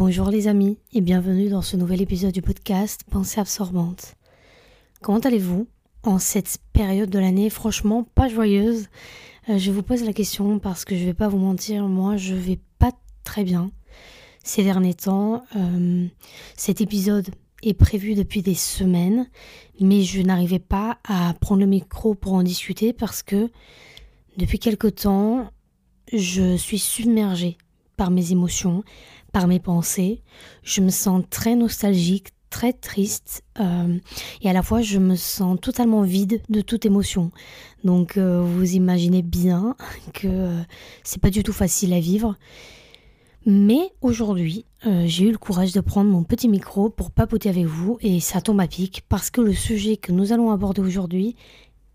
Bonjour les amis et bienvenue dans ce nouvel épisode du podcast Pensée absorbante. Comment allez-vous en cette période de l'année? Franchement pas joyeuse euh, Je vous pose la question parce que je vais pas vous mentir, moi je vais pas très bien ces derniers temps. Euh, cet épisode est prévu depuis des semaines mais je n'arrivais pas à prendre le micro pour en discuter parce que depuis quelque temps je suis submergée par mes émotions, par mes pensées. Je me sens très nostalgique, très triste euh, et à la fois je me sens totalement vide de toute émotion. Donc euh, vous imaginez bien que euh, c'est pas du tout facile à vivre. Mais aujourd'hui, j'ai eu le courage de prendre mon petit micro pour papoter avec vous et ça tombe à pic parce que le sujet que nous allons aborder aujourd'hui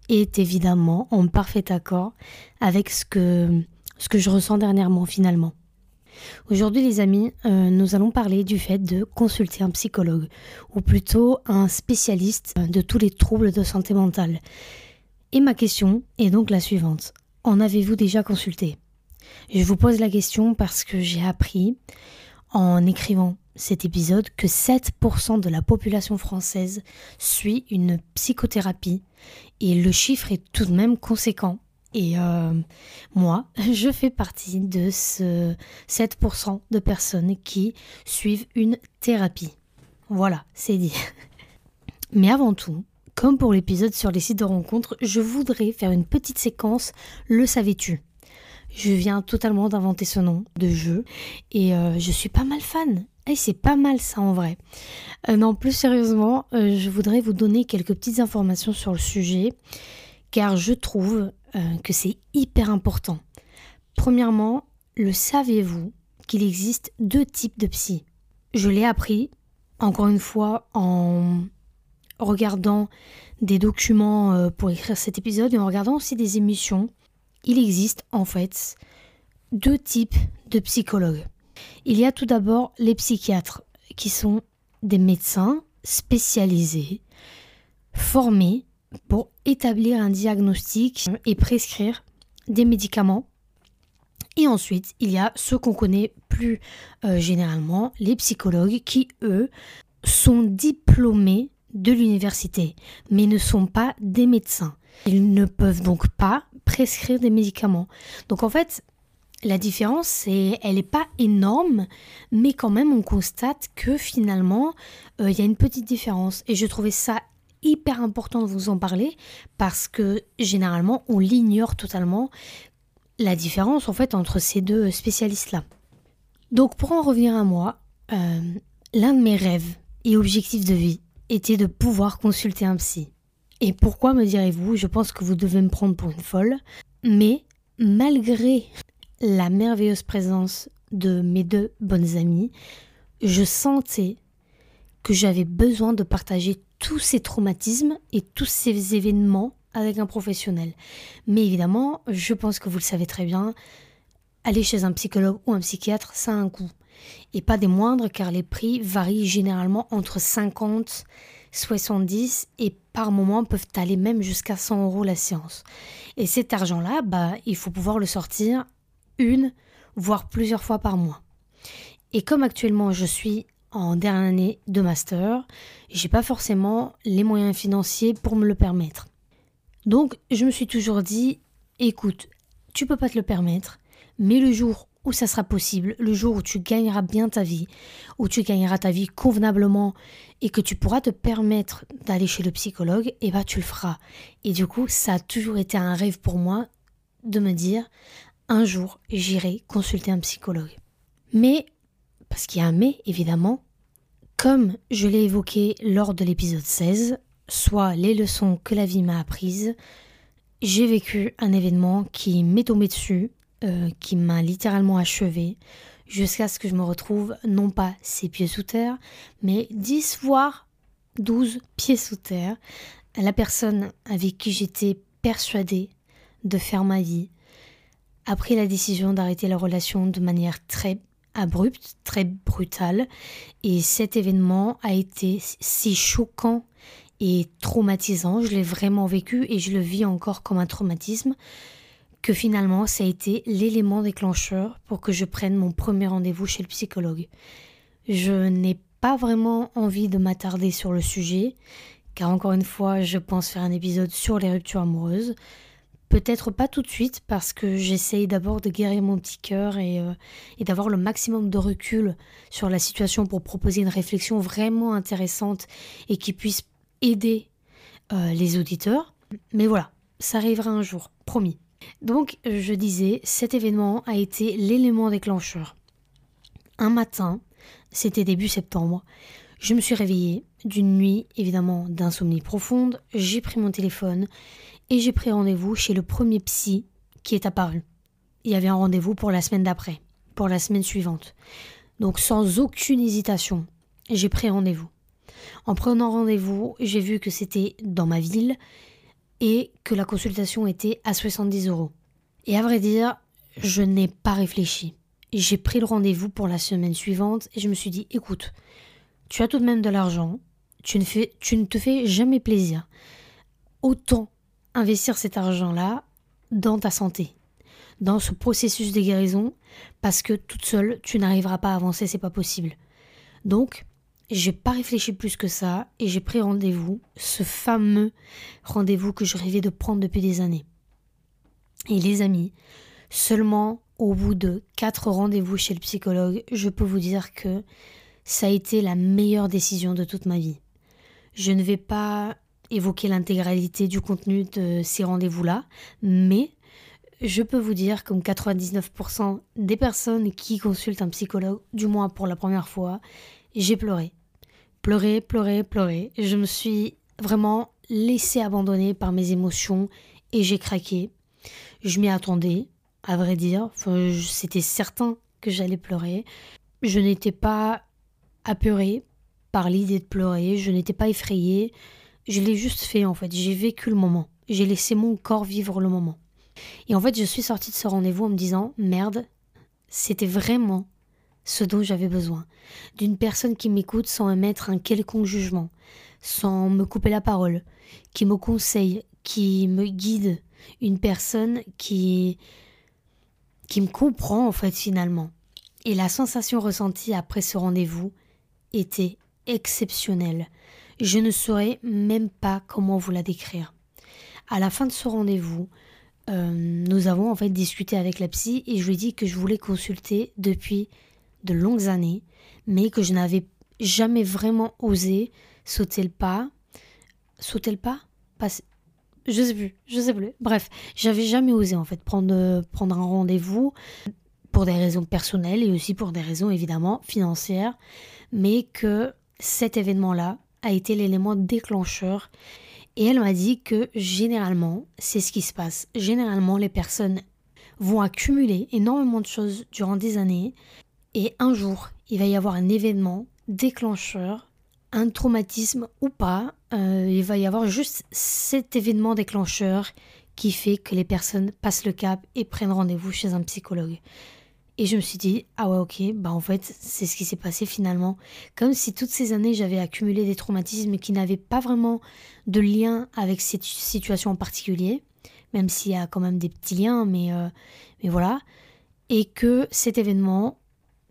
est évidemment en parfait accord avec ce que, ce que je ressens dernièrement finalement. Aujourd'hui les amis, euh, nous allons parler du fait de consulter un psychologue, ou plutôt un spécialiste de tous les troubles de santé mentale. Et ma question est donc la suivante. En avez-vous déjà consulté? Je vous pose la question parce que j'ai appris en écrivant cet épisode que 7% de la population française suit une psychothérapie et le chiffre est tout de même conséquent. Et euh, moi, je fais partie de ce 7% de personnes qui suivent une thérapie. Voilà, c'est dit. Mais avant tout, comme pour l'épisode sur les sites de rencontres, je voudrais faire une petite séquence Le savais-tu? Je viens totalement d'inventer ce nom de jeu et euh, je suis pas mal fan. Et c'est pas mal ça en vrai. Euh, non, plus sérieusement, je voudrais vous donner quelques petites informations sur le sujet car je trouve euh, que c'est hyper important. Premièrement, le savez-vous qu'il existe deux types de psy? Je l'ai appris, encore une fois, en regardant des documents euh, pour écrire cet épisode et en regardant aussi des émissions. Il existe en fait deux types de psychologues. Il y a tout d'abord les psychiatres, qui sont des médecins spécialisés, formés pour établir un diagnostic et prescrire des médicaments. Et ensuite, il y a ceux qu'on connaît plus euh, généralement, les psychologues, qui, eux, sont diplômés de l'université, mais ne sont pas des médecins. Ils ne peuvent donc pas prescrire des médicaments. Donc en fait, la différence, elle n'est pas énorme, mais quand même, on constate que finalement, euh, il y a une petite différence. Et je trouvais ça hyper important de vous en parler parce que généralement on l'ignore totalement la différence en fait entre ces deux spécialistes-là. Donc pour en revenir à moi, euh, l'un de mes rêves et objectifs de vie était de pouvoir consulter un psy. Et pourquoi me direz-vous? Je pense que vous devez me prendre pour une folle. Mais malgré la merveilleuse présence de mes deux bonnes amies, je sentais que j'avais besoin de partager tous ces traumatismes et tous ces événements avec un professionnel. Mais évidemment, je pense que vous le savez très bien, aller chez un psychologue ou un psychiatre, ça a un coût. Et pas des moindres car les prix varient généralement entre 50, 70 et par moment peuvent aller même jusqu'à 100 euros la séance. Et cet argent-là, bah, il faut pouvoir le sortir une, voire plusieurs fois par mois. Et comme actuellement je suis en dernière année de master, j'ai pas forcément les moyens financiers pour me le permettre. Donc, je me suis toujours dit, écoute, tu peux pas te le permettre, mais le jour où ça sera possible, le jour où tu gagneras bien ta vie, où tu gagneras ta vie convenablement et que tu pourras te permettre d'aller chez le psychologue, et eh bah tu le feras. Et du coup, ça a toujours été un rêve pour moi de me dire un jour j'irai consulter un psychologue. Mais parce qu'il y a un mais évidemment, comme je l'ai évoqué lors de l'épisode 16, soit les leçons que la vie m'a apprises, j'ai vécu un événement qui m'est tombé dessus, euh, qui m'a littéralement achevé, jusqu'à ce que je me retrouve non pas six pieds sous terre, mais 10 voire 12 pieds sous terre. La personne avec qui j'étais persuadée de faire ma vie a pris la décision d'arrêter la relation de manière très abrupte, très brutale. Et cet événement a été si choquant et traumatisant, je l'ai vraiment vécu et je le vis encore comme un traumatisme, que finalement ça a été l'élément déclencheur pour que je prenne mon premier rendez-vous chez le psychologue. Je n'ai pas vraiment envie de m'attarder sur le sujet, car encore une fois, je pense faire un épisode sur les ruptures amoureuses. Peut-être pas tout de suite parce que j'essaye d'abord de guérir mon petit cœur et, euh, d'avoir le maximum de recul sur la situation pour proposer une réflexion vraiment intéressante et qui puisse aider euh, les auditeurs. Mais voilà, ça arrivera un jour, promis. Donc je disais, cet événement a été l'élément déclencheur. Un matin, c'était début septembre, je me suis réveillée d'une nuit évidemment d'insomnie profonde, j'ai pris mon téléphone et j'ai pris rendez-vous chez le premier psy qui est apparu. Il y avait un rendez-vous pour la semaine d'après, pour la semaine suivante. Donc sans aucune hésitation, j'ai pris rendez-vous. En prenant rendez-vous, j'ai vu que c'était dans ma ville et que la consultation était à 70 euros. Et à vrai dire, je n'ai pas réfléchi. J'ai pris le rendez-vous pour la semaine suivante et je me suis dit, écoute, tu as tout de même de l'argent, tu ne, tu ne te fais jamais plaisir. Autant investir cet argent-là dans ta santé, dans ce processus de guérison, parce que toute seule, tu n'arriveras pas à avancer, c'est pas possible. Donc, j'ai pas réfléchi plus que ça et j'ai pris rendez-vous, ce fameux rendez-vous que je rêvais de prendre depuis des années. Et les amis, seulement au bout de quatre rendez-vous chez le psychologue, je peux vous dire que ça a été la meilleure décision de toute ma vie. Je ne vais pas évoquer l'intégralité du contenu de ces rendez-vous-là, mais je peux vous dire, comme 99% des personnes qui consultent un psychologue, du moins pour la première fois, j'ai pleuré. Pleuré, pleuré, pleuré. Je me suis vraiment laissé abandonner par mes émotions et j'ai craqué. Je m'y attendais, à vrai dire. C'était certain que j'allais pleurer. Je n'étais pas apeurée par l'idée de pleurer, je n'étais pas effrayée. Je l'ai juste fait en fait, j'ai vécu le moment. J'ai laissé mon corps vivre le moment. Et en fait, je suis sortie de ce rendez-vous en me disant merde, c'était vraiment ce dont j'avais besoin. D'une personne qui m'écoute sans émettre un quelconque jugement, sans me couper la parole, qui me conseille, qui me guide. Une personne qui, qui me comprend en fait finalement. Et la sensation ressentie après ce rendez-vous était exceptionnelle. Je ne saurais même pas comment vous la décrire. À la fin de ce rendez-vous, euh, nous avons en fait discuté avec la psy et je lui ai dit que je voulais consulter depuis de longues années, mais que je n'avais jamais vraiment osé sauter le pas? Sauter le pas Je sais plus, je sais plus. Bref, j'avais jamais osé en fait prendre, prendre un rendez-vous pour des raisons personnelles et aussi pour des raisons évidemment financières, mais que cet événement-là a été l'élément déclencheur. Et elle m'a dit que généralement, c'est ce qui se passe. Généralement, les personnes vont accumuler énormément de choses durant des années. Et un jour, il va y avoir un événement déclencheur, un traumatisme ou pas. Euh, il va y avoir juste cet événement déclencheur qui fait que les personnes passent le cap et prennent rendez-vous chez un psychologue. Et je me suis dit, ah ouais, ok, bah en fait, c'est ce qui s'est passé finalement. Comme si toutes ces années, j'avais accumulé des traumatismes qui n'avaient pas vraiment de lien avec cette situation en particulier, même s'il y a quand même des petits liens, mais, euh, mais voilà. Et que cet événement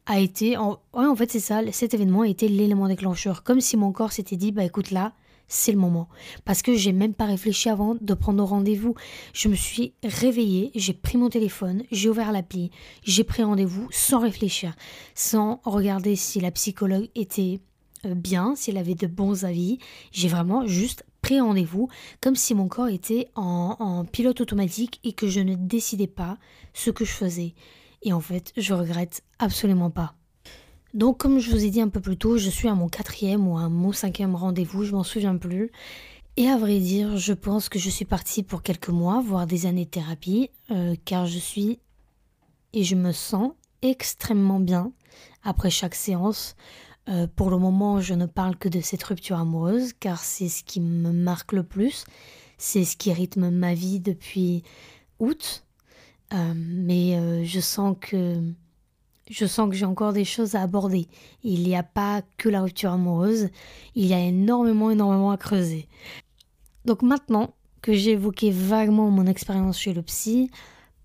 a été, en, ouais, en fait, c'est ça, cet événement a été l'élément déclencheur. Comme si mon corps s'était dit, bah écoute, là, c'est le moment. Parce que j'ai même pas réfléchi avant de prendre rendez-vous. Je me suis réveillée, j'ai pris mon téléphone, j'ai ouvert l'appli, j'ai pris rendez-vous sans réfléchir, sans regarder si la psychologue était euh, bien, si elle avait de bons avis. J'ai vraiment juste pris rendez-vous comme si mon corps était en, pilote automatique et que je ne décidais pas ce que je faisais. Et en fait, je regrette absolument pas. Donc, comme je vous ai dit un peu plus tôt, je suis à mon quatrième ou à mon cinquième rendez-vous, je m'en souviens plus. Et à vrai dire, je pense que je suis partie pour quelques mois, voire des années de thérapie, euh, car je suis et je me sens extrêmement bien après chaque séance. Euh, pour le moment, je ne parle que de cette rupture amoureuse, car c'est ce qui me marque le plus, c'est ce qui rythme ma vie depuis août. Euh, mais je sens que je sens que j'ai encore des choses à aborder. Il n'y a pas que la rupture amoureuse, il y a énormément, énormément à creuser. Donc maintenant que j'ai évoqué vaguement mon expérience chez le psy,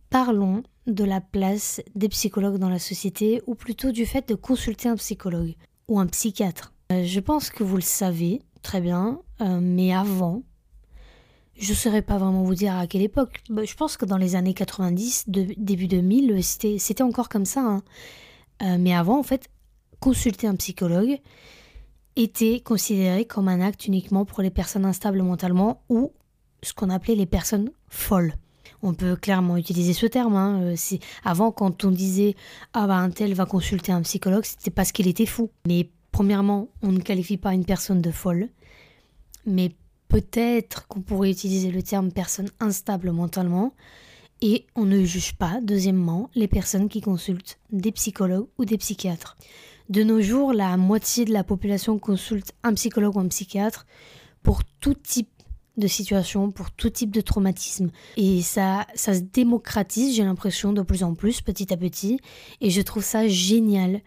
parlons de la place des psychologues dans la société, ou plutôt du fait de consulter un psychologue. ou un psychiatre. Euh, je pense que vous le savez très bien, euh, mais avant, je ne saurais pas vraiment vous dire à quelle époque. Bah, je pense que dans les années 90, début 2000, c'était encore comme ça. Hein. Euh, mais avant, en fait, consulter un psychologue était considéré comme un acte uniquement pour les personnes instables mentalement ou ce qu'on appelait les personnes folles. On peut clairement utiliser ce terme. Hein. Avant, quand on disait ah bah un tel va consulter un psychologue, c'était parce qu'il était fou. Mais Premièrement, on ne qualifie pas une personne de folle, mais peut-être qu'on pourrait utiliser le terme personne instable mentalement, et on ne juge pas, deuxièmement, les personnes qui consultent des psychologues ou des psychiatres. De nos jours, la moitié de la population consulte un psychologue ou un psychiatre pour tout type de situation, pour tout type de traumatisme. Et ça, ça se démocratise, j'ai l'impression, de plus en plus, petit à petit. Et je trouve ça génial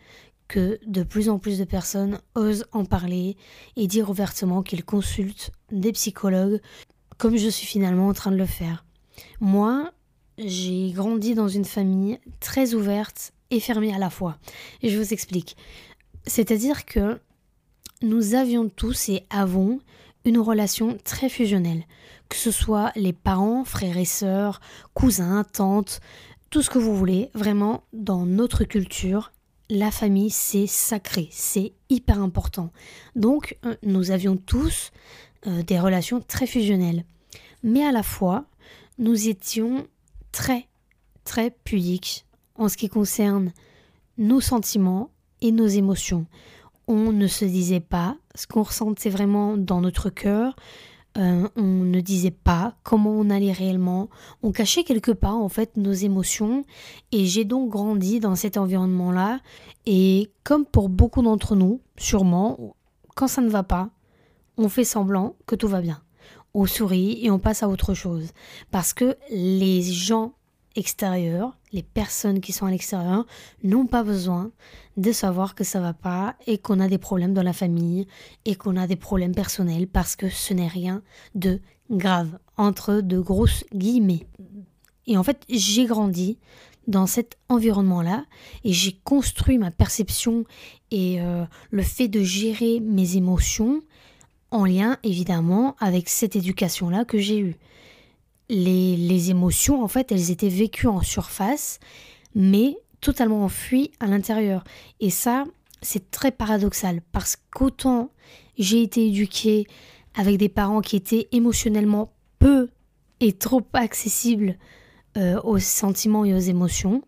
que de plus en plus de personnes osent en parler et dire ouvertement qu'ils consultent des psychologues comme je suis finalement en train de le faire. Moi, j'ai grandi dans une famille très ouverte et fermée à la fois. Et je vous explique. C'est-à-dire que nous avions tous et avons une relation très fusionnelle, que ce soit les parents, frères et sœurs, cousins, tantes, tout ce que vous voulez, vraiment dans notre culture, la famille, c'est sacré, c'est hyper important. Donc, euh, nous avions tous euh, des relations très fusionnelles. Mais à la fois, nous étions très, très pudiques en ce qui concerne nos sentiments et nos émotions. On ne se disait pas ce qu'on ressentait vraiment dans notre cœur, euh, on ne disait pas comment on allait réellement, on cachait quelque part en fait nos émotions. Et j'ai donc grandi dans cet environnement-là. Et comme pour beaucoup d'entre nous, sûrement, quand ça ne va pas, on fait semblant que tout va bien. On sourit et on passe à autre chose. Parce que les gens extérieurs, les personnes qui sont à l'extérieur, n'ont pas besoin de savoir que ça va pas et qu'on a des problèmes dans la famille et qu'on a des problèmes personnels parce que ce n'est rien de grave, entre de grosses guillemets. Et en fait, j'ai grandi dans cet environnement-là et j'ai construit ma perception et euh, le fait de gérer mes émotions en lien évidemment avec cette éducation-là que j'ai eue les, émotions, en fait, elles étaient vécues en surface, mais totalement enfuies à l'intérieur. Et ça, c'est très paradoxal, parce qu'autant j'ai été éduquée avec des parents qui étaient émotionnellement peu et trop accessibles euh, aux sentiments et aux émotions,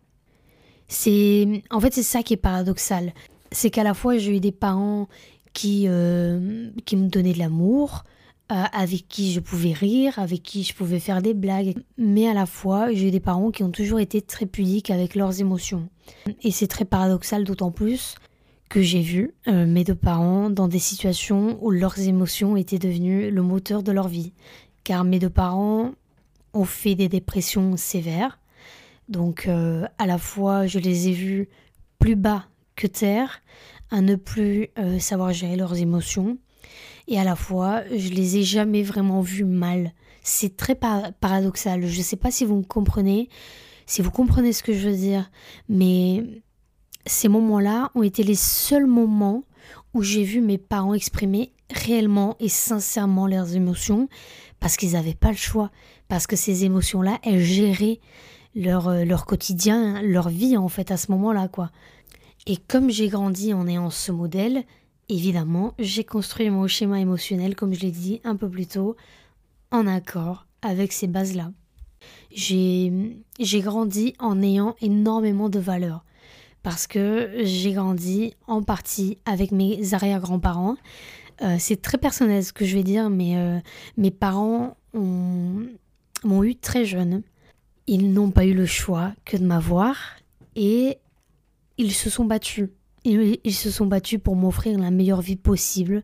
c'est en fait c'est ça qui est paradoxal. C'est qu'à la fois j'ai eu des parents qui, euh, qui me donnaient de l'amour, euh, avec qui je pouvais rire, avec qui je pouvais faire des blagues. Mais à la fois, j'ai des parents qui ont toujours été très pudiques avec leurs émotions. Et c'est très paradoxal d'autant plus que j'ai vu euh, mes deux parents dans des situations où leurs émotions étaient devenues le moteur de leur vie. Car mes deux parents ont fait des dépressions sévères. Donc euh, à la fois, je les ai vus plus bas que terre, à ne plus savoir gérer leurs émotions et à la fois, je les ai jamais vraiment vus mal. C'est très paradoxal. Je ne sais pas si vous me comprenez, si vous comprenez ce que je veux dire, mais ces moments-là ont été les seuls moments où j'ai vu mes parents exprimer réellement et sincèrement leurs émotions parce qu'ils n'avaient pas le choix, parce que ces émotions-là, elles géraient leur, euh, leur quotidien, leur vie en fait à ce moment-là quoi. Et comme j'ai grandi en ayant ce modèle, Évidemment, j'ai construit mon schéma émotionnel, comme je l'ai dit un peu plus tôt, en accord avec ces bases-là. J'ai grandi en ayant énormément de valeurs parce que j'ai grandi en partie avec mes arrière-grands-parents. Euh, c'est très personnel ce que je vais dire, mais euh, mes parents m'ont eu très jeune. Ils n'ont pas eu le choix que de m'avoir et ils se sont battus ils, se sont battus pour m'offrir la meilleure vie possible.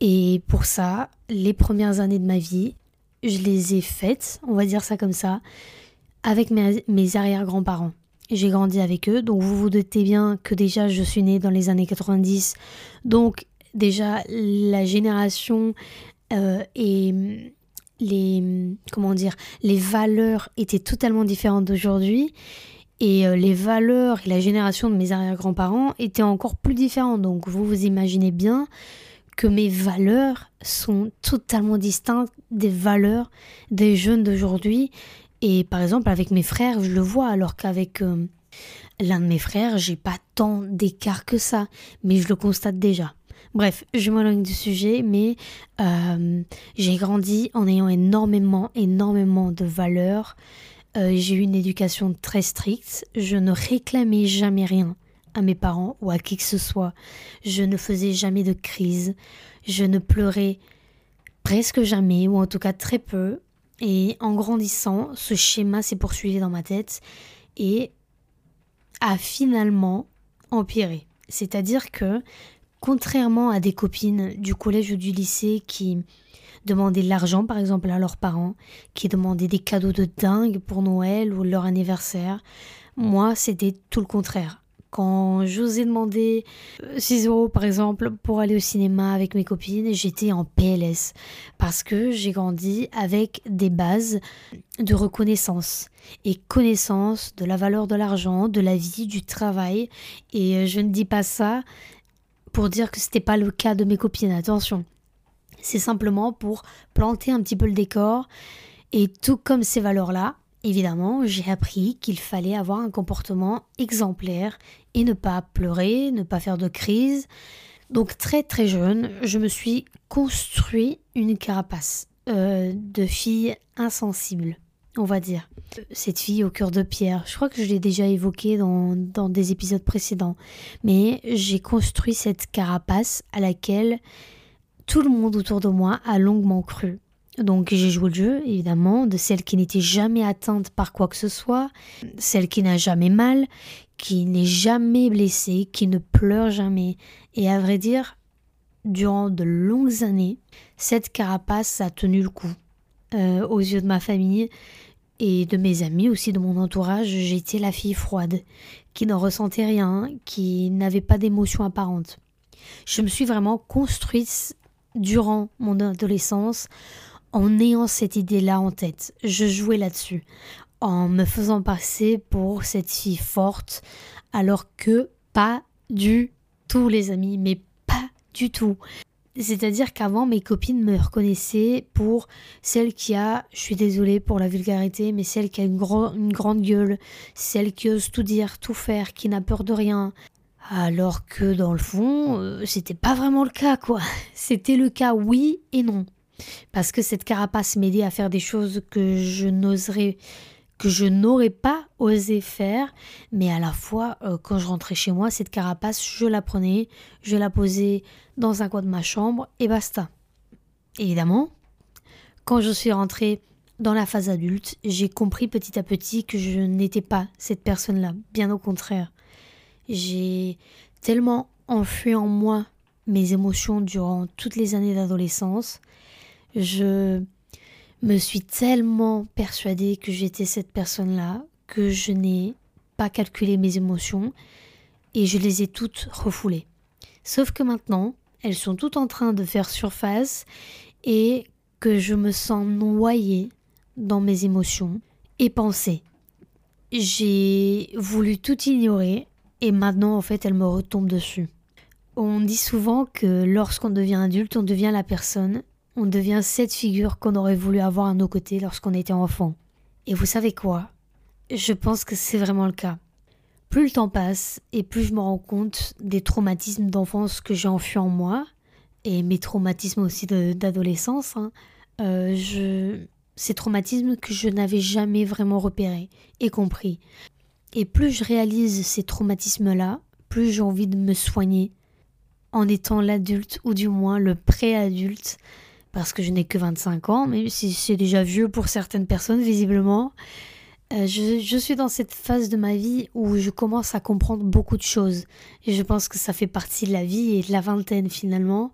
Et pour ça, les premières années de ma vie, je les ai faites, on va dire ça comme ça, avec mes, arrière-grands-parents. J'ai grandi avec eux, donc vous vous doutez bien que déjà je suis née dans les années 90. Donc déjà la génération euh, et les comment dire les valeurs étaient totalement différentes d'aujourd'hui Et euh, les valeurs et la génération de mes arrière-grands-parents étaient encore plus différentes. Donc vous vous imaginez bien que mes valeurs sont totalement distinctes des valeurs des jeunes d'aujourd'hui. Et par exemple, avec mes frères, je le vois, alors qu'avec euh, l'un de mes frères, j'ai pas tant d'écart que ça, mais je le constate déjà. Bref, je m'éloigne du sujet, mais euh, j'ai grandi en ayant énormément, énormément de valeurs. Euh, j'ai eu une éducation très stricte. Je ne réclamais jamais rien à mes parents ou à qui que ce soit. Je ne faisais jamais de crise. Je ne pleurais presque jamais, ou en tout cas très peu. Et en grandissant, ce schéma s'est poursuivi dans ma tête et a finalement empiré. C'est-à-dire que, contrairement à des copines du collège ou du lycée qui demandaient de l'argent par exemple à leurs parents, qui demandaient des cadeaux de dingue pour Noël ou leur anniversaire, moi c'était tout le contraire. Quand j'osais demander 6 euh, euros par exemple pour aller au cinéma avec mes copines, j'étais en PLS parce que j'ai grandi avec des bases de reconnaissance et connaissance de la valeur de l'argent, de la vie, du travail. Et euh, je ne dis pas ça pour dire que ce n'était pas le cas de mes copines, attention. C'est simplement pour planter un petit peu le décor. Et tout comme ces valeurs-là, Évidemment, j'ai appris qu'il fallait avoir un comportement exemplaire et ne pas pleurer, ne pas faire de crise. Donc très très jeune, je me suis construit une carapace euh, de fille insensible, on va dire. Cette fille au cœur de pierre, je crois que je l'ai déjà évoqué dans, dans des épisodes précédents, mais j'ai construit cette carapace à laquelle tout le monde autour de moi a longuement cru. Donc j'ai joué le jeu, évidemment, de celle qui n'était jamais atteinte par quoi que ce soit, celle qui n'a jamais mal, qui n'est jamais blessée, qui ne pleure jamais. Et à vrai dire, durant de longues années, cette carapace a tenu le coup. Euh, aux yeux de ma famille et de mes amis aussi, de mon entourage, j'étais la fille froide, qui ne ressentait rien, qui n'avait pas d'émotion apparente. Je me suis vraiment construite durant mon adolescence en ayant cette idée-là en tête. Je jouais là-dessus, en me faisant passer pour cette fille forte, alors que pas du tout, les amis, mais pas du tout. C'est-à-dire qu'avant, mes copines me reconnaissaient pour celle qui a, je suis désolée pour la vulgarité, mais celle qui a une, grande gueule, celle qui ose tout dire, tout faire, qui n'a peur de rien. Alors que dans le fond, euh, c'était pas vraiment le cas, quoi. C'était le cas oui et non parce que cette carapace m'aidait à faire des choses que je n'oserais que je n'aurais pas osé faire, mais à la fois, euh, quand je rentrais chez moi, cette carapace, je la prenais, je la posais dans un coin de ma chambre, et basta. Évidemment, quand je suis rentrée dans la phase adulte, j'ai compris petit à petit que je n'étais pas cette personne-là, bien au contraire. J'ai tellement enfui en moi mes émotions durant toutes les années d'adolescence je me suis tellement persuadée que j'étais cette personne-là que je n'ai pas calculé mes émotions et je les ai toutes refoulées. Sauf que maintenant, elles sont toutes en train de faire surface et que je me sens noyée dans mes émotions et pensées. J'ai voulu tout ignorer et maintenant en fait elles me retombent dessus. On dit souvent que lorsqu'on devient adulte, on devient la personne on devient cette figure qu'on aurait voulu avoir à nos côtés lorsqu'on était enfant. Et vous savez quoi? Je pense que c'est vraiment le cas. Plus le temps passe et plus je me rends compte des traumatismes d'enfance que j'ai enfuis en moi, et mes traumatismes aussi d'adolescence, hein, euh, ces traumatismes que je n'avais jamais vraiment repérés et compris. Et plus je réalise ces traumatismes-là, plus j'ai envie de me soigner en étant l'adulte ou du moins le pré-adulte parce que je n'ai que 25 ans, mais si c'est déjà vieux pour certaines personnes, visiblement. Euh, je, suis dans cette phase de ma vie où je commence à comprendre beaucoup de choses. Et je pense que ça fait partie de la vie et de la vingtaine finalement.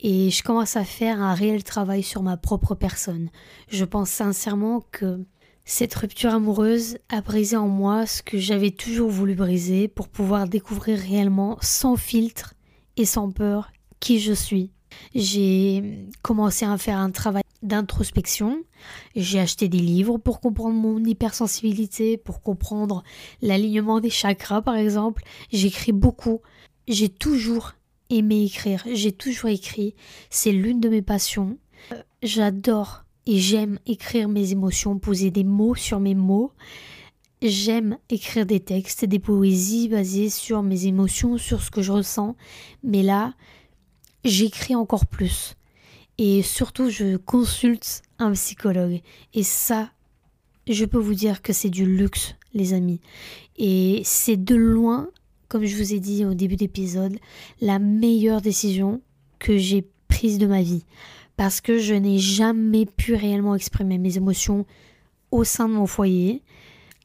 Et je commence à faire un réel travail sur ma propre personne. Je pense sincèrement que cette rupture amoureuse a brisé en moi ce que j'avais toujours voulu briser pour pouvoir découvrir réellement, sans filtre et sans peur, qui je suis j'ai commencé à faire un travail d'introspection. J'ai acheté des livres pour comprendre mon hypersensibilité, pour comprendre l'alignement des chakras par exemple. J'écris beaucoup. J'ai toujours aimé écrire. J'ai toujours écrit. C'est l'une de mes passions. Euh, j'adore et j'aime écrire mes émotions, poser des mots sur mes mots. J'aime écrire des textes, des poésies basées sur mes émotions, sur ce que je ressens. Mais là, j'écris encore plus. Et surtout, je consulte un psychologue. Et ça, je peux vous dire que c'est du luxe, les amis. Et c'est de loin, comme je vous ai dit au début d'épisode, la meilleure décision que j'ai prise de ma vie. Parce que je n'ai jamais pu réellement exprimer mes émotions au sein de mon foyer.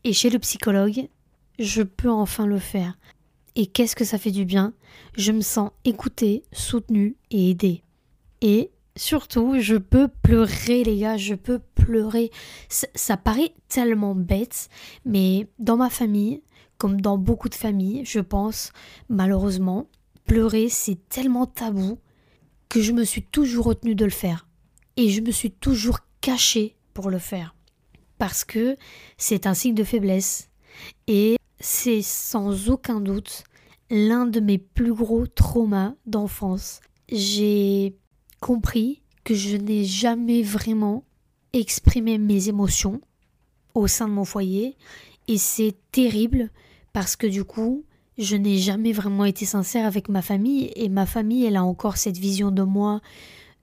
Et chez le psychologue, je peux enfin le faire. Et qu'est-ce que ça fait du bien? Je me sens écoutée, soutenue et aidée. Et Surtout, je peux pleurer, les gars, je peux pleurer. Ça, paraît tellement bête, mais dans ma famille, comme dans beaucoup de familles, je pense, malheureusement, pleurer, c'est tellement tabou que je me suis toujours retenue de le faire. Et je me suis toujours cachée pour le faire. Parce que c'est un signe de faiblesse. Et c'est sans aucun doute l'un de mes plus gros traumas d'enfance. J'ai compris que je n'ai jamais vraiment exprimé mes émotions au sein de mon foyer et c'est terrible parce que du coup je n'ai jamais vraiment été sincère avec ma famille et ma famille elle a encore cette vision de moi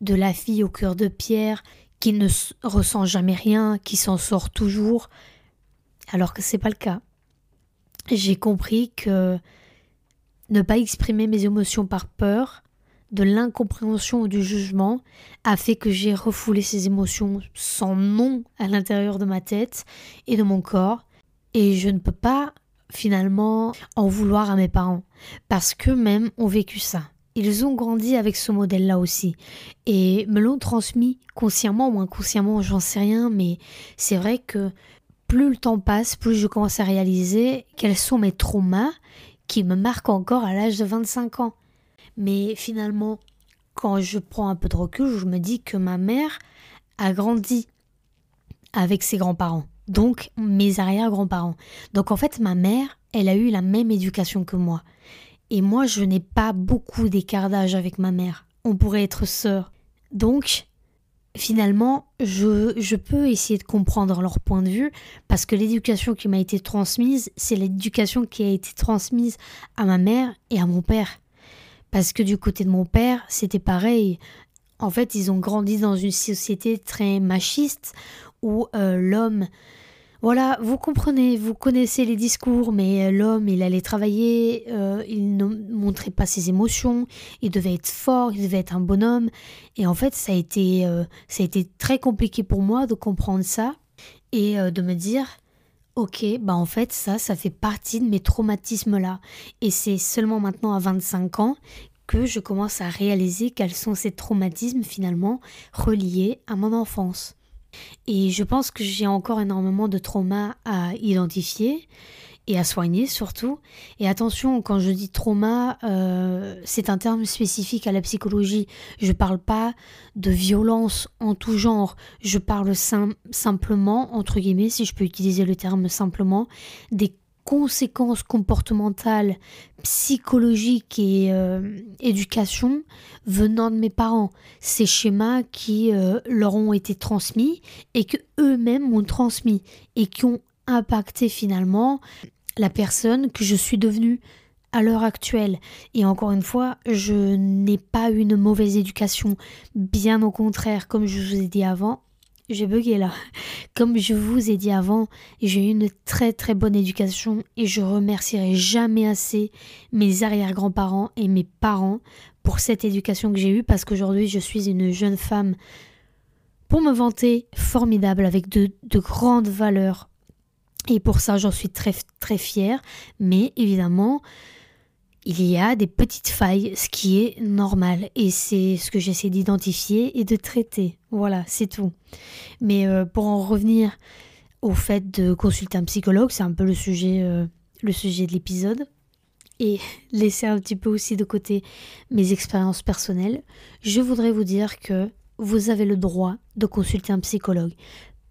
de la fille au cœur de pierre qui ne ressent jamais rien, qui s'en sort toujours alors que c'est pas le cas. J'ai compris que ne pas exprimer mes émotions par peur, de l'incompréhension ou du jugement a fait que j'ai refoulé ces émotions sans nom à l'intérieur de ma tête et de mon corps. Et je ne peux pas finalement en vouloir à mes parents parce qu'eux-mêmes ont vécu ça. Ils ont grandi avec ce modèle-là aussi et me l'ont transmis consciemment ou inconsciemment, j'en sais rien, mais c'est vrai que plus le temps passe, plus je commence à réaliser quels sont mes traumas qui me marquent encore à l'âge de 25 ans. Mais finalement, quand je prends un peu de recul, je me dis que ma mère a grandi avec ses grands-parents, donc mes arrière-grands-parents. Donc en fait, ma mère, elle a eu la même éducation que moi. Et moi, je n'ai pas beaucoup d'écart d'âge avec ma mère. On pourrait être sœurs. Donc, finalement, je, je, peux essayer de comprendre leur point de vue parce que l'éducation qui m'a été transmise, c'est l'éducation qui a été transmise à ma mère et à mon père. Parce que du côté de mon père, c'était pareil. En fait, ils ont grandi dans une société très machiste où euh, l'homme... Voilà, vous comprenez, vous connaissez les discours, mais euh, l'homme, il allait travailler, euh, il ne montrait pas ses émotions, il devait être fort, il devait être un bonhomme. Et en fait, ça a été, ça a été très compliqué pour moi de comprendre ça et de me dire, ok, bah en fait ça, ça fait partie de mes traumatismes-là. Et c'est seulement maintenant à 25 ans que je commence à réaliser quels sont ces traumatismes finalement reliés à mon enfance. Et je pense que j'ai encore énormément de traumas à identifier et à soigner surtout. Et attention, quand je dis trauma, euh, c'est un terme spécifique à la psychologie. Je ne parle pas de violence en tout genre. Je parle simplement, entre guillemets, si je peux utiliser le terme simplement, des conséquences comportementales, psychologiques et euh, éducation venant de mes parents. Ces schémas qui euh, leur ont été transmis et que eux-mêmes ont transmis et qui ont impacté finalement la personne que je suis devenue à l'heure actuelle. Et encore une fois, je n'ai pas une mauvaise éducation. Bien au contraire, comme je vous ai dit avant, j'ai bugué là. Comme je vous ai dit avant, j'ai eu une très très bonne éducation et je remercierai jamais assez mes arrière-grands-parents et mes parents pour cette éducation que j'ai eue parce qu'aujourd'hui je suis une jeune femme pour me vanter formidable avec de, de grandes valeurs et pour ça, j'en suis très très fière. Mais évidemment, il y a des petites failles, ce qui est normal. Et c'est ce que j'essaie d'identifier et de traiter. Voilà, c'est tout. Mais euh, pour en revenir au fait de consulter un psychologue, c'est un peu le sujet, euh, le sujet de l'épisode. Et laisser un petit peu aussi de côté mes expériences personnelles, je voudrais vous dire que vous avez le droit de consulter un psychologue.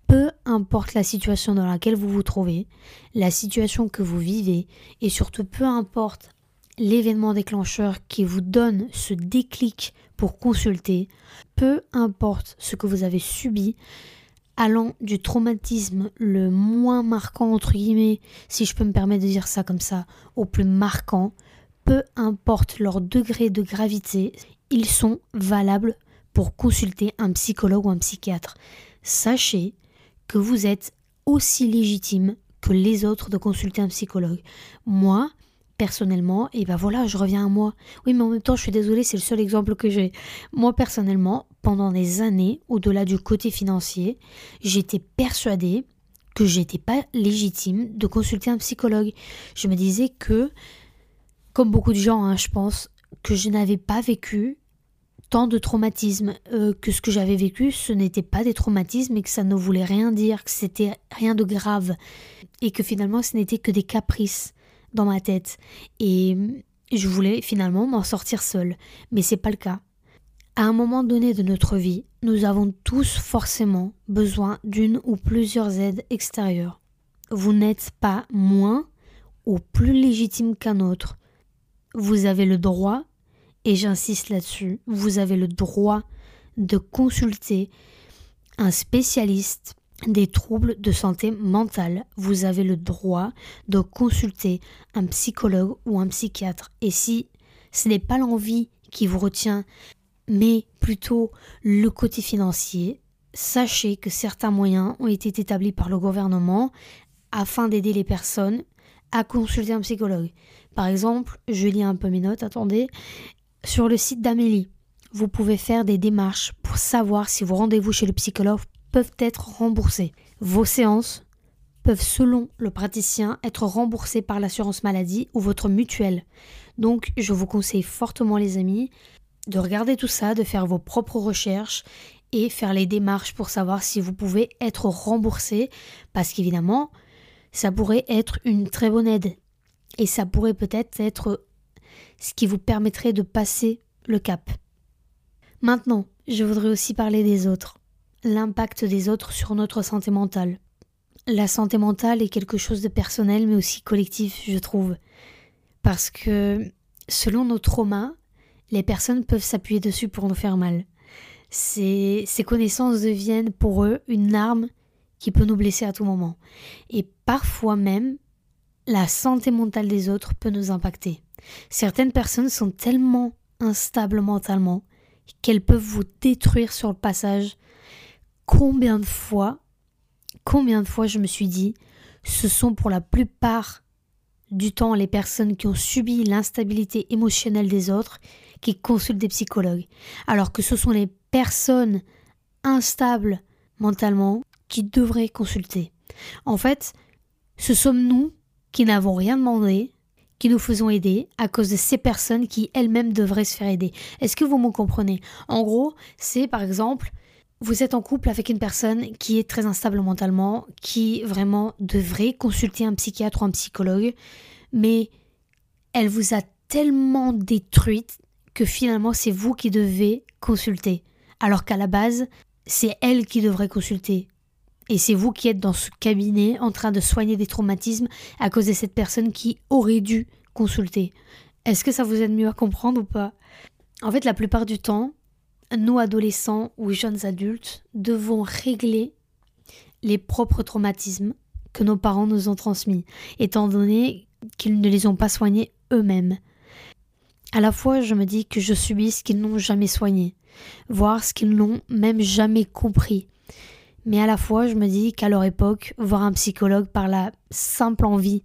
Peu importe la situation dans laquelle vous vous trouvez, la situation que vous vivez, et surtout peu importe l'événement déclencheur qui vous donne ce déclic pour consulter, peu importe ce que vous avez subi, allant du traumatisme le moins marquant, entre guillemets, si je peux me permettre de dire ça comme ça, au plus marquant, peu importe leur degré de gravité, ils sont valables pour consulter un psychologue ou un psychiatre. Sachez que vous êtes aussi légitime que les autres de consulter un psychologue. Moi, personnellement, et ben voilà, je reviens à moi. Oui, mais en même temps, je suis désolée, c'est le seul exemple que j'ai. Moi, personnellement, pendant des années, au-delà du côté financier, j'étais persuadée que j'étais pas légitime de consulter un psychologue. Je me disais que, comme beaucoup de gens, hein, je pense, que je n'avais pas vécu tant de traumatismes, euh, que ce que j'avais vécu, ce n'était pas des traumatismes et que ça ne voulait rien dire, que c'était rien de grave, et que finalement ce n'était que des caprices dans ma tête. Et je voulais finalement m'en sortir seule. Mais c'est pas le cas. À un moment donné de notre vie, nous avons tous forcément besoin d'une ou plusieurs aides extérieures. Vous n'êtes pas moins ou plus légitime qu'un autre. Vous avez le droit, et j'insiste là-dessus, vous avez le droit de consulter un spécialiste des troubles de santé mentale, vous avez le droit de consulter un psychologue ou un psychiatre. Et si ce n'est pas l'envie qui vous retient, mais plutôt le côté financier, sachez que certains moyens ont été établis par le gouvernement afin d'aider les personnes à consulter un psychologue. Par exemple, je lis un peu mes notes, attendez, sur le site d'Amélie, vous pouvez faire des démarches pour savoir si vos rendez-vous chez le psychologue peuvent être remboursés. Vos séances peuvent, selon le praticien, être remboursées par l'assurance maladie ou votre mutuelle. Donc, je vous conseille fortement, les amis, de regarder tout ça, de faire vos propres recherches et faire les démarches pour savoir si vous pouvez être remboursé, parce qu'évidemment, ça pourrait être une très bonne aide. Et ça pourrait peut-être être ce qui vous permettrait de passer le cap. Maintenant, je voudrais aussi parler des autres l'impact des autres sur notre santé mentale. La santé mentale est quelque chose de personnel mais aussi collectif, je trouve. Parce que selon nos traumas, les personnes peuvent s'appuyer dessus pour nous faire mal. Ces, ces connaissances deviennent pour eux une arme qui peut nous blesser à tout moment. Et parfois même, la santé mentale des autres peut nous impacter. Certaines personnes sont tellement instables mentalement qu'elles peuvent vous détruire sur le passage combien de fois, combien de fois je me suis dit, ce sont pour la plupart du temps les personnes qui ont subi l'instabilité émotionnelle des autres qui consultent des psychologues, alors que ce sont les personnes instables mentalement qui devraient consulter. En fait, ce sommes nous qui n'avons rien demandé, qui nous faisons aider à cause de ces personnes qui elles-mêmes devraient se faire aider. Est-ce que vous me comprenez? En gros, c'est par exemple vous êtes en couple avec une personne qui est très instable mentalement, qui vraiment devrait consulter un psychiatre ou un psychologue, mais elle vous a tellement détruite que finalement c'est vous qui devez consulter. Alors qu'à la base, c'est elle qui devrait consulter. Et c'est vous qui êtes dans ce cabinet en train de soigner des traumatismes à cause de cette personne qui aurait dû consulter. Est-ce que ça vous aide mieux à comprendre ou pas? En fait, la plupart du temps, nous, adolescents ou jeunes adultes, devons régler les propres traumatismes que nos parents nous ont transmis, étant donné qu'ils ne les ont pas soignés eux-mêmes. À la fois, je me dis que je subis ce qu'ils n'ont jamais soigné, voire ce qu'ils n'ont même jamais compris. Mais à la fois, je me dis qu'à leur époque, voir un psychologue par la simple envie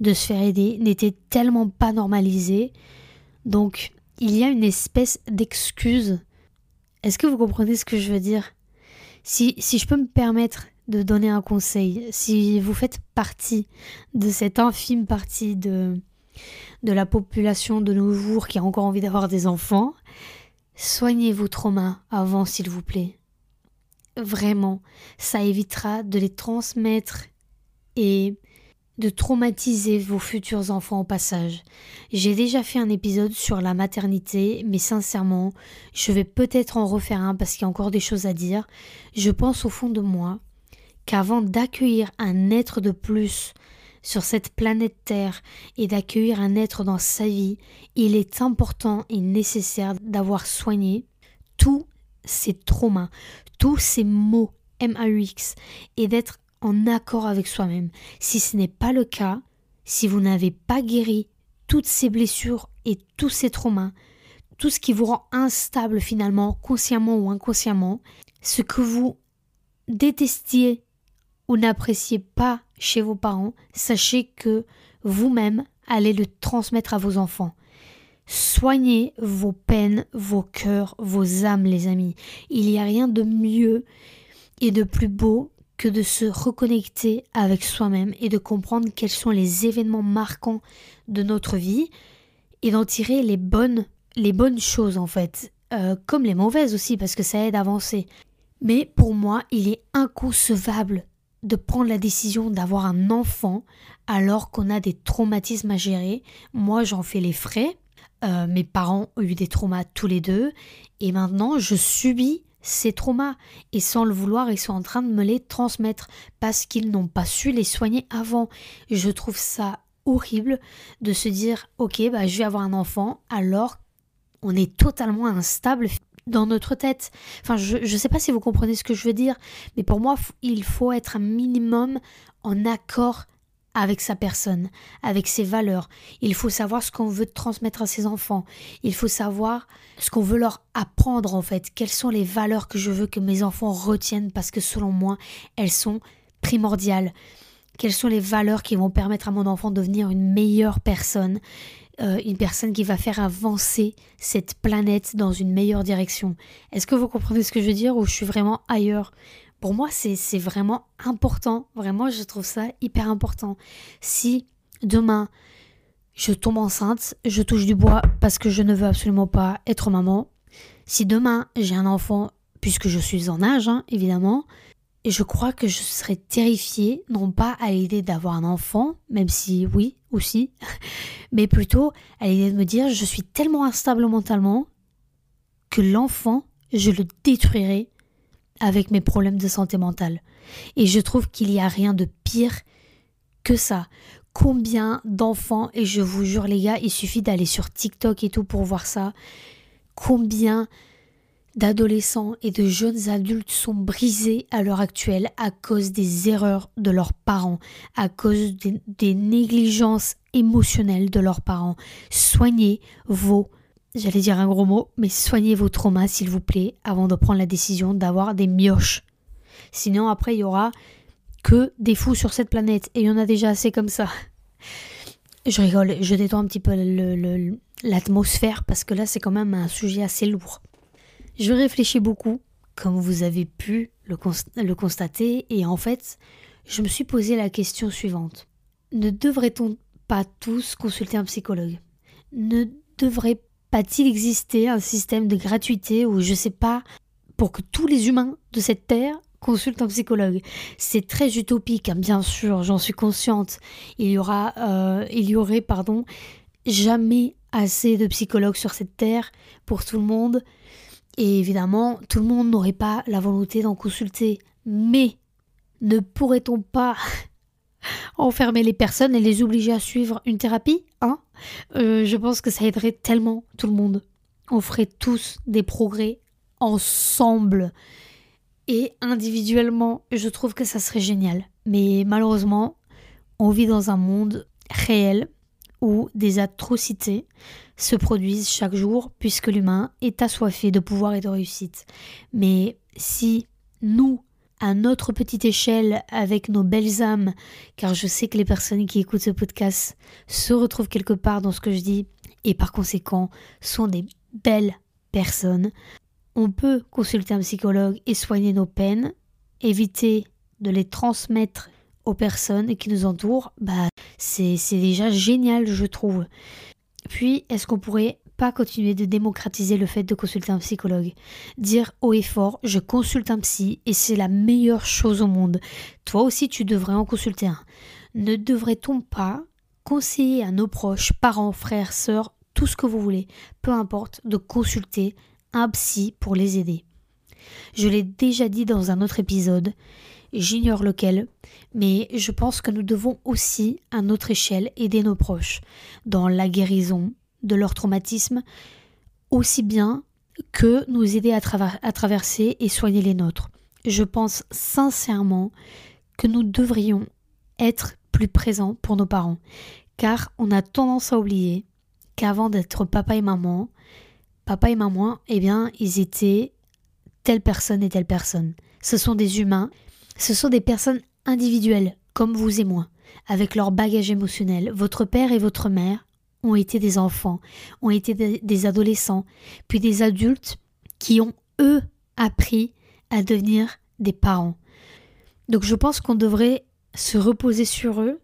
de se faire aider n'était tellement pas normalisé. Donc, il y a une espèce d'excuse est-ce que vous comprenez ce que je veux dire? Si, si je peux me permettre de donner un conseil, si vous faites partie de cette infime partie de, de la population de nos jours qui a encore envie d'avoir des enfants, soignez vos traumas avant, s'il vous plaît. Vraiment, ça évitera de les transmettre et de traumatiser vos futurs enfants au passage. J'ai déjà fait un épisode sur la maternité, mais sincèrement, je vais peut-être en refaire un parce qu'il y a encore des choses à dire. Je pense au fond de moi qu'avant d'accueillir un être de plus sur cette planète Terre et d'accueillir un être dans sa vie, il est important et nécessaire d'avoir soigné tous ces traumas, tous ces mots MAUX et d'être en accord avec soi-même. Si ce n'est pas le cas, si vous n'avez pas guéri toutes ces blessures et tous ces traumas, tout ce qui vous rend instable finalement, consciemment ou inconsciemment, ce que vous détestiez ou n'appréciez pas chez vos parents, sachez que vous-même allez le transmettre à vos enfants. Soignez vos peines, vos cœurs, vos âmes, les amis. Il n'y a rien de mieux et de plus beau que de se reconnecter avec soi-même et de comprendre quels sont les événements marquants de notre vie et d'en tirer les bonnes, les bonnes choses en fait, euh, comme les mauvaises aussi parce que ça aide à avancer. Mais pour moi, il est inconcevable de prendre la décision d'avoir un enfant alors qu'on a des traumatismes à gérer. Moi, j'en fais les frais. Euh, mes parents ont eu des traumas tous les deux et maintenant je subis ces traumas et sans le vouloir ils sont en train de me les transmettre parce qu'ils n'ont pas su les soigner avant. Je trouve ça horrible de se dire ok bah je vais avoir un enfant alors on est totalement instable dans notre tête. Enfin je ne sais pas si vous comprenez ce que je veux dire mais pour moi il faut être un minimum en accord avec sa personne, avec ses valeurs. Il faut savoir ce qu'on veut transmettre à ses enfants. Il faut savoir ce qu'on veut leur apprendre en fait. Quelles sont les valeurs que je veux que mes enfants retiennent parce que selon moi, elles sont primordiales. Quelles sont les valeurs qui vont permettre à mon enfant de devenir une meilleure personne, euh, une personne qui va faire avancer cette planète dans une meilleure direction? Est-ce que vous comprenez ce que je veux dire ou je suis vraiment ailleurs? Pour moi, c'est vraiment important. Vraiment, je trouve ça hyper important. Si demain, je tombe enceinte, je touche du bois parce que je ne veux absolument pas être maman. Si demain, j'ai un enfant, puisque je suis en âge, hein, évidemment, et je crois que je serais terrifiée, non pas à l'idée d'avoir un enfant, même si oui, aussi, mais plutôt à l'idée de me dire je suis tellement instable mentalement que l'enfant, je le détruirai avec mes problèmes de santé mentale. Et je trouve qu'il n'y a rien de pire que ça. Combien d'enfants, et je vous jure les gars, il suffit d'aller sur TikTok et tout pour voir ça, combien d'adolescents et de jeunes adultes sont brisés à l'heure actuelle à cause des erreurs de leurs parents, à cause des, des négligences émotionnelles de leurs parents. Soignez vos j'allais dire un gros mot, mais soignez vos traumas s'il vous plaît avant de prendre la décision d'avoir des mioches. Sinon après il y aura que des fous sur cette planète et il y en a déjà assez comme ça. Je rigole, je détends un petit peu l'atmosphère parce que là c'est quand même un sujet assez lourd. Je réfléchis beaucoup, comme vous avez pu le, constater, et en fait je me suis posé la question suivante. Ne devrait-on pas tous consulter un psychologue? Ne devrait va-t-il exister un système de gratuité ou je sais pas pour que tous les humains de cette terre consultent un psychologue? C'est très utopique, hein, bien sûr, j'en suis consciente. Il y aura, euh, il y aurait, pardon, jamais assez de psychologues sur cette terre pour tout le monde. Et évidemment, tout le monde n'aurait pas la volonté d'en consulter. Mais ne pourrait-on pas enfermer les personnes et les obliger à suivre une thérapie, hein? Euh, Je pense que ça aiderait tellement tout le monde. On ferait tous des progrès ensemble et individuellement. Je trouve que ça serait génial. Mais malheureusement, on vit dans un monde réel où des atrocités se produisent chaque jour puisque l'humain est assoiffé de pouvoir et de réussite. Mais si nous, à notre petite échelle avec nos belles âmes, car je sais que les personnes qui écoutent ce podcast se retrouvent quelque part dans ce que je dis et par conséquent sont des belles personnes. On peut consulter un psychologue et soigner nos peines, éviter de les transmettre aux personnes qui nous entourent, bah c'est déjà génial je trouve. Puis est-ce qu'on pourrait pas continuer de démocratiser le fait de consulter un psychologue. Dire haut et fort, je consulte un psy et c'est la meilleure chose au monde. Toi aussi, tu devrais en consulter un. ne devrait-on pas conseiller à nos proches, parents, frères, sœurs, tout ce que vous voulez, peu importe, de consulter un psy pour les aider? Je l'ai déjà dit dans un autre épisode, j'ignore lequel, mais je pense que nous devons aussi, à notre échelle, aider nos proches dans la guérison de leur traumatisme, aussi bien que nous aider à, à traverser et soigner les nôtres. Je pense sincèrement que nous devrions être plus présents pour nos parents, car on a tendance à oublier qu'avant d'être papa et maman, papa et maman, eh bien, ils étaient telle personne et telle personne. Ce sont des humains, ce sont des personnes individuelles, comme vous et moi, avec leur bagage émotionnel. Votre père et votre mère ont été des enfants, ont été des adolescents, puis des adultes qui ont, eux, appris à devenir des parents. Donc je pense qu'on devrait se reposer sur eux,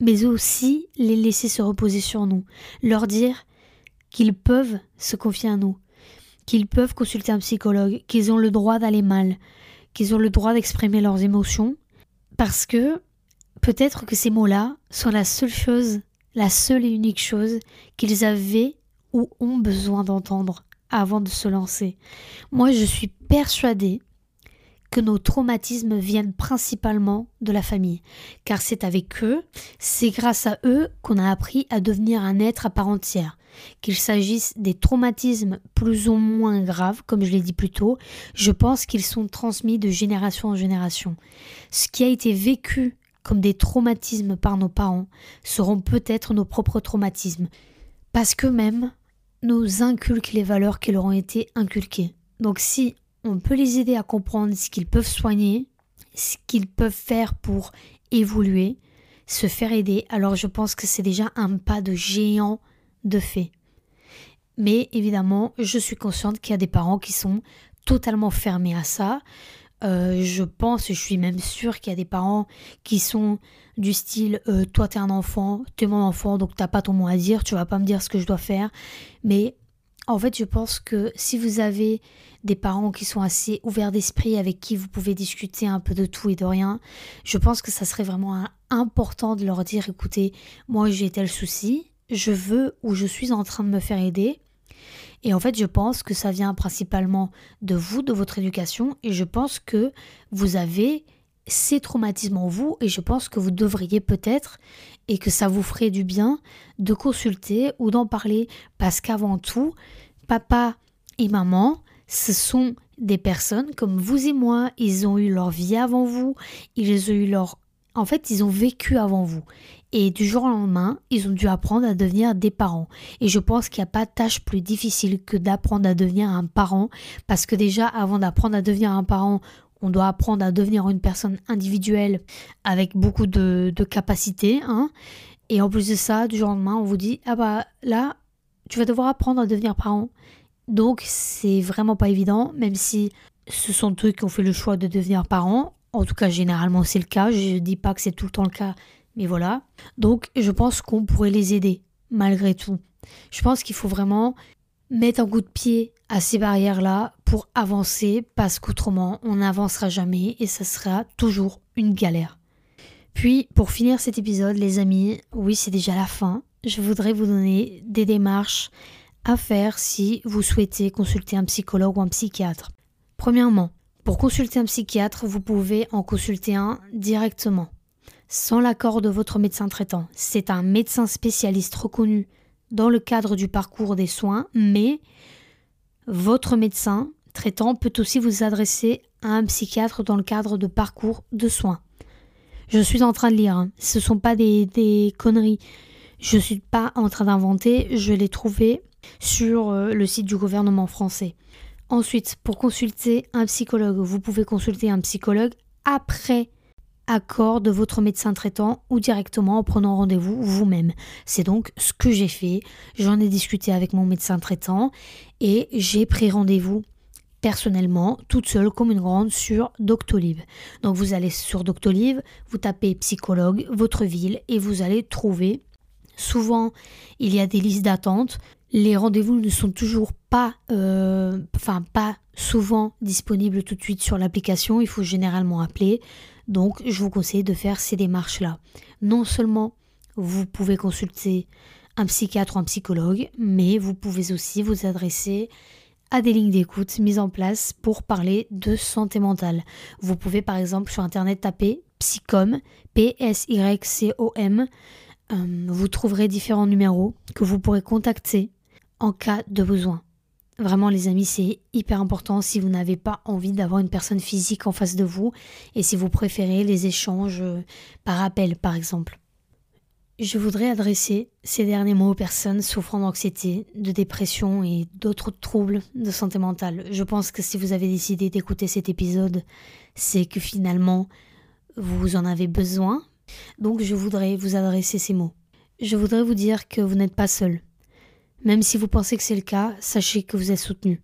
mais aussi les laisser se reposer sur nous, leur dire qu'ils peuvent se confier à nous, qu'ils peuvent consulter un psychologue, qu'ils ont le droit d'aller mal, qu'ils ont le droit d'exprimer leurs émotions, parce que peut-être que ces mots-là sont la seule chose, la seule et unique chose qu'ils avaient ou ont besoin d'entendre avant de se lancer. Moi, je suis persuadée que nos traumatismes viennent principalement de la famille, car c'est avec eux, c'est grâce à eux qu'on a appris à devenir un être à part entière. Qu'il s'agisse des traumatismes plus ou moins graves, comme je l'ai dit plus tôt, je pense qu'ils sont transmis de génération en génération. Ce qui a été vécu comme des traumatismes par nos parents seront peut-être nos propres traumatismes, parce qu'eux-mêmes nous inculquent les valeurs qui leur ont été inculquées. Donc si on peut les aider à comprendre ce qu'ils peuvent soigner, ce qu'ils peuvent faire pour évoluer, se faire aider, alors je pense que c'est déjà un pas de géant de fait. Mais évidemment, je suis consciente qu'il y a des parents qui sont totalement fermés à ça. Euh, je pense, je suis même sûre qu'il y a des parents qui sont du style euh, toi t'es un enfant, t'es mon enfant, donc t'as pas ton mot à dire, tu vas pas me dire ce que je dois faire. Mais en fait, je pense que si vous avez des parents qui sont assez ouverts d'esprit, avec qui vous pouvez discuter un peu de tout et de rien, je pense que ça serait vraiment important de leur dire, écoutez, moi j'ai tel souci, je veux ou je suis en train de me faire aider. Et en fait, je pense que ça vient principalement de vous, de votre éducation, et je pense que vous avez ces traumatismes en vous, et je pense que vous devriez peut-être et que ça vous ferait du bien de consulter ou d'en parler. Parce qu'avant tout, papa et maman, ce sont des personnes comme vous et moi, ils ont eu leur vie avant vous, ils ont eu leur en fait, ils ont vécu avant vous. Et du jour au lendemain, ils ont dû apprendre à devenir des parents. Et je pense qu'il n'y a pas de tâche plus difficile que d'apprendre à devenir un parent. Parce que déjà, avant d'apprendre à devenir un parent, on doit apprendre à devenir une personne individuelle avec beaucoup de, capacités. Hein. Et en plus de ça, du jour au lendemain, on vous dit Ah bah là, tu vas devoir apprendre à devenir parent. Donc c'est vraiment pas évident, même si ce sont eux qui ont fait le choix de devenir parents. En tout cas, généralement c'est le cas. Je ne dis pas que c'est tout le temps le cas, mais voilà. Donc je pense qu'on pourrait les aider, malgré tout. Je pense qu'il faut vraiment mettre un coup de pied à ces barrières-là pour avancer parce qu'autrement on n'avancera jamais et ça sera toujours une galère. Puis pour finir cet épisode les amis, oui c'est déjà la fin, je voudrais vous donner des démarches à faire si vous souhaitez consulter un psychologue ou un psychiatre. Premièrement, pour consulter un psychiatre, vous pouvez en consulter un directement, sans l'accord de votre médecin traitant. C'est un médecin spécialiste reconnu dans le cadre du parcours des soins, mais votre médecin traitant peut aussi vous adresser à un psychiatre dans le cadre de parcours de soins. Je suis en train de lire, hein. ce ne sont pas des, conneries. Je ne suis pas en train d'inventer, je l'ai trouvé sur euh, le site du gouvernement français. Ensuite, pour consulter un psychologue, vous pouvez consulter un psychologue après accord de votre médecin traitant ou directement en prenant rendez-vous vous-même. C'est donc ce que j'ai fait. J'en ai discuté avec mon médecin traitant et j'ai pris rendez-vous personnellement, toute seule comme une grande sur Doctolib. Donc vous allez sur Doctolib, vous tapez psychologue, votre ville et vous allez trouver. Souvent, il y a des listes d'attente. Les rendez-vous ne sont toujours pas, euh, enfin pas souvent disponibles tout de suite sur l'application. Il faut généralement appeler. Donc, je vous conseille de faire ces démarches-là. Non seulement vous pouvez consulter un psychiatre ou un psychologue, mais vous pouvez aussi vous adresser à des lignes d'écoute mises en place pour parler de santé mentale. Vous pouvez par exemple sur internet taper Psycom. Euh, vous trouverez différents numéros que vous pourrez contacter en cas de besoin. Vraiment les amis, c'est hyper important si vous n'avez pas envie d'avoir une personne physique en face de vous et si vous préférez les échanges euh, par appel par exemple. Je voudrais adresser ces derniers mots aux personnes souffrant d'anxiété, de dépression et d'autres troubles de santé mentale. Je pense que si vous avez décidé d'écouter cet épisode, c'est que finalement vous en avez besoin. Donc je voudrais vous adresser ces mots. Je voudrais vous dire que vous n'êtes pas seul. Même si vous pensez que c'est le cas, sachez que vous êtes soutenu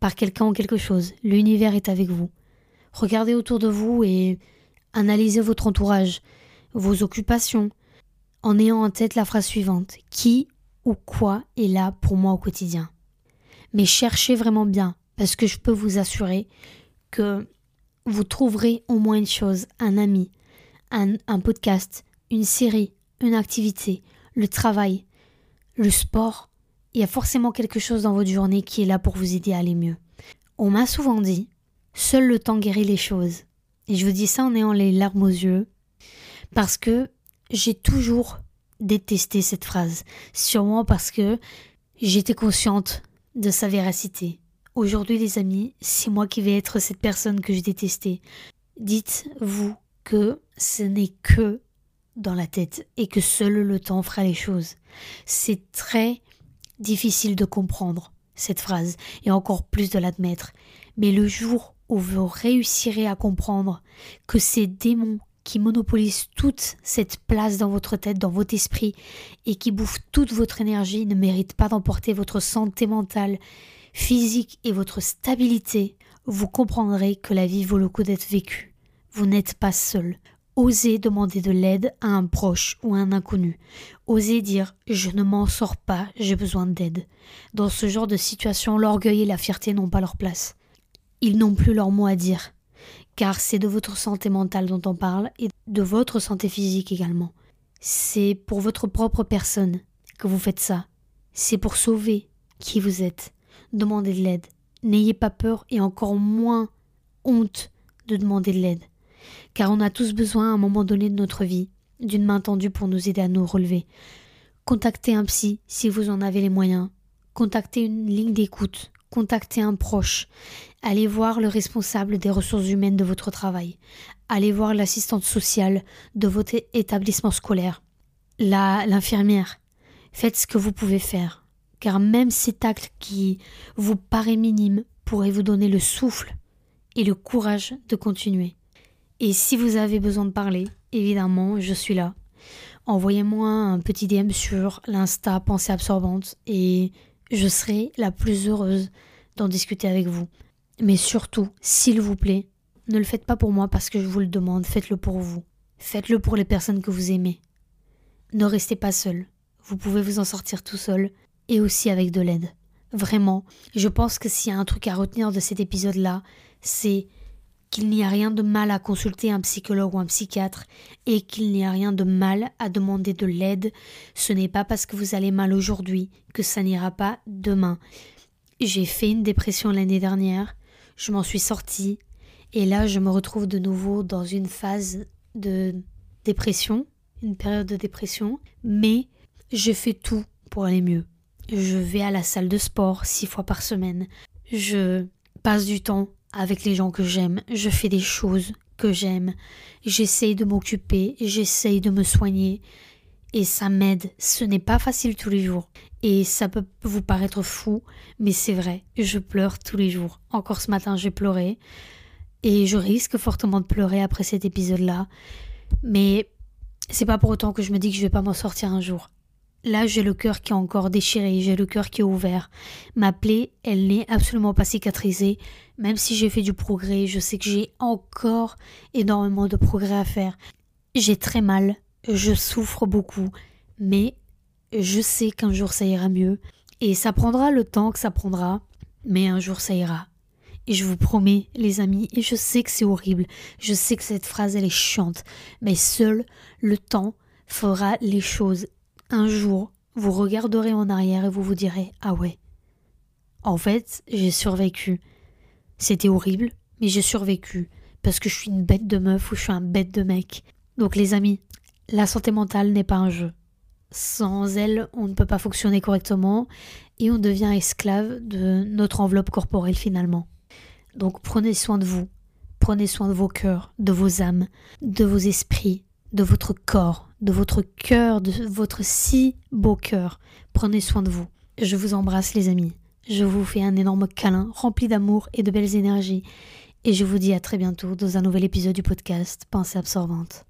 par quelqu'un ou quelque chose. L'univers est avec vous. Regardez autour de vous et analysez votre entourage, vos occupations, en ayant en tête la phrase suivante Qui ou quoi est là pour moi au quotidien? Mais cherchez vraiment bien, parce que je peux vous assurer que vous trouverez au moins une chose, un ami, un, podcast, une série, une activité, le travail, le sport. Il y a forcément quelque chose dans votre journée qui est là pour vous aider à aller mieux. On m'a souvent dit, seul le temps guérit les choses. Et je vous dis ça en ayant les larmes aux yeux, parce que j'ai toujours détesté cette phrase, sûrement parce que j'étais consciente de sa véracité. Aujourd'hui, les amis, c'est moi qui vais être cette personne que je détestais. Dites-vous que ce n'est que dans la tête et que seul le temps fera les choses. C'est très difficile de comprendre cette phrase et encore plus de l'admettre. Mais le jour où vous réussirez à comprendre que ces démons qui monopolise toute cette place dans votre tête, dans votre esprit, et qui bouffe toute votre énergie, ne mérite pas d'emporter votre santé mentale, physique et votre stabilité, vous comprendrez que la vie vaut le coup d'être vécue. Vous n'êtes pas seul. Osez demander de l'aide à un proche ou à un inconnu. Osez dire je ne m'en sors pas, j'ai besoin d'aide. Dans ce genre de situation, l'orgueil et la fierté n'ont pas leur place. Ils n'ont plus leur mot à dire car c'est de votre santé mentale dont on parle et de votre santé physique également. C'est pour votre propre personne que vous faites ça. C'est pour sauver qui vous êtes. Demandez de l'aide. N'ayez pas peur et encore moins honte de demander de l'aide. Car on a tous besoin à un moment donné de notre vie d'une main tendue pour nous aider à nous relever. Contactez un psy si vous en avez les moyens. Contactez une ligne d'écoute contactez un proche, allez voir le responsable des ressources humaines de votre travail, allez voir l'assistante sociale de votre établissement scolaire, l'infirmière. Faites ce que vous pouvez faire, car même cet acte qui vous paraît minime pourrait vous donner le souffle et le courage de continuer. Et si vous avez besoin de parler, évidemment, je suis là. Envoyez-moi un petit DM sur l'Insta Pensée Absorbante et je serai la plus heureuse d'en discuter avec vous. Mais surtout, s'il vous plaît, ne le faites pas pour moi parce que je vous le demande, faites-le pour vous. Faites-le pour les personnes que vous aimez. Ne restez pas seul. Vous pouvez vous en sortir tout seul et aussi avec de l'aide. Vraiment, je pense que s'il y a un truc à retenir de cet épisode-là, c'est qu'il n'y a rien de mal à consulter un psychologue ou un psychiatre et qu'il n'y a rien de mal à demander de l'aide. Ce n'est pas parce que vous allez mal aujourd'hui que ça n'ira pas demain. J'ai fait une dépression l'année dernière, je m'en suis sortie et là je me retrouve de nouveau dans une phase de dépression, une période de dépression, mais je fais tout pour aller mieux. Je vais à la salle de sport six fois par semaine. Je passe du temps avec les gens que j'aime, je fais des choses que j'aime, j'essaye de m'occuper, j'essaye de me soigner, et ça m'aide. Ce n'est pas facile tous les jours, et ça peut vous paraître fou, mais c'est vrai, je pleure tous les jours. Encore ce matin, j'ai pleuré, et je risque fortement de pleurer après cet épisode-là, mais c'est pas pour autant que je me dis que je vais pas m'en sortir un jour. Là, j'ai le cœur qui est encore déchiré, j'ai le cœur qui est ouvert. Ma plaie, elle n'est absolument pas cicatrisée. Même si j'ai fait du progrès, je sais que j'ai encore énormément de progrès à faire. J'ai très mal, je souffre beaucoup, mais je sais qu'un jour ça ira mieux. Et ça prendra le temps que ça prendra, mais un jour ça ira. Et je vous promets, les amis, et je sais que c'est horrible, je sais que cette phrase elle est chiante, mais seul le temps fera les choses. Un jour, vous regarderez en arrière et vous vous direz Ah ouais. En fait, j'ai survécu. C'était horrible, mais j'ai survécu parce que je suis une bête de meuf ou je suis un bête de mec. Donc les amis, la santé mentale n'est pas un jeu. Sans elle, on ne peut pas fonctionner correctement et on devient esclave de notre enveloppe corporelle finalement. Donc prenez soin de vous, prenez soin de vos cœurs, de vos âmes, de vos esprits, de votre corps, de votre cœur, de votre si beau cœur. Prenez soin de vous. Je vous embrasse les amis. Je vous fais un énorme câlin rempli d'amour et de belles énergies. Et je vous dis à très bientôt dans un nouvel épisode du podcast Pensée absorbante.